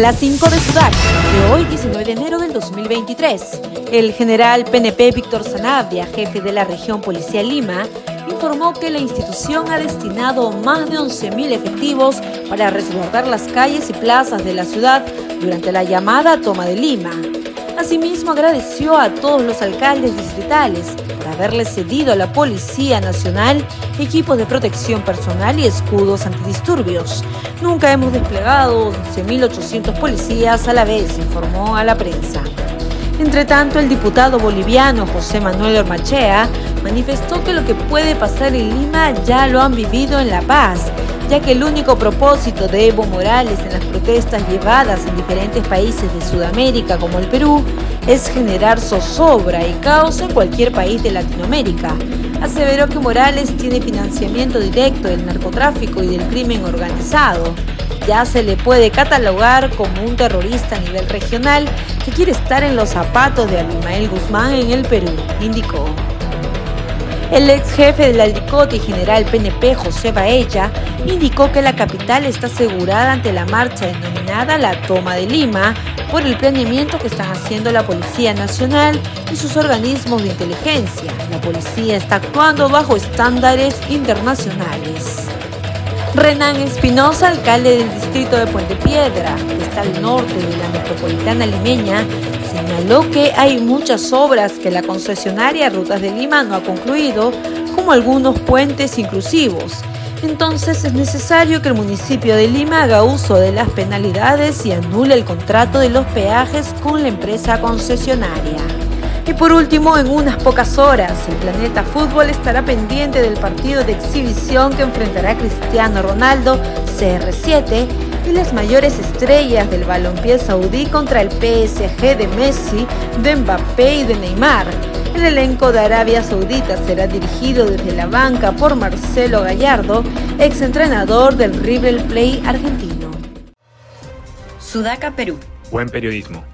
Las 5 de Sudac, de hoy 19 de enero del 2023. El general PNP Víctor Sanabria, jefe de la región Policía Lima, informó que la institución ha destinado más de 11.000 efectivos para resguardar las calles y plazas de la ciudad durante la llamada toma de Lima. Asimismo, agradeció a todos los alcaldes distritales por haberle cedido a la Policía Nacional equipos de protección personal y escudos antidisturbios. Nunca hemos desplegado 11.800 policías a la vez, informó a la prensa. Entre tanto, el diputado boliviano José Manuel Ormachea manifestó que lo que puede pasar en Lima ya lo han vivido en La Paz, ya que el único propósito de Evo Morales en las protestas llevadas en diferentes países de Sudamérica como el Perú es generar zozobra y caos en cualquier país de Latinoamérica. Aseveró que Morales tiene financiamiento directo del narcotráfico y del crimen organizado. Ya se le puede catalogar como un terrorista a nivel regional que quiere estar en los zapatos de Abimael Guzmán en el Perú, indicó. El ex jefe del Aldicote y general PNP, José Baella, indicó que la capital está asegurada ante la marcha denominada la Toma de Lima por el planeamiento que están haciendo la Policía Nacional y sus organismos de inteligencia. La policía está actuando bajo estándares internacionales. Renan Espinosa, alcalde del distrito de Puente Piedra, que está al norte de la metropolitana limeña, señaló que hay muchas obras que la concesionaria Rutas de Lima no ha concluido, como algunos puentes inclusivos. Entonces es necesario que el municipio de Lima haga uso de las penalidades y anule el contrato de los peajes con la empresa concesionaria. Y por último, en unas pocas horas, el Planeta Fútbol estará pendiente del partido de exhibición que enfrentará Cristiano Ronaldo, CR7, y las mayores estrellas del balompié saudí contra el PSG de Messi, de Mbappé y de Neymar. El elenco de Arabia Saudita será dirigido desde la banca por Marcelo Gallardo, exentrenador del River Plate argentino. Sudaca, Perú. Buen periodismo.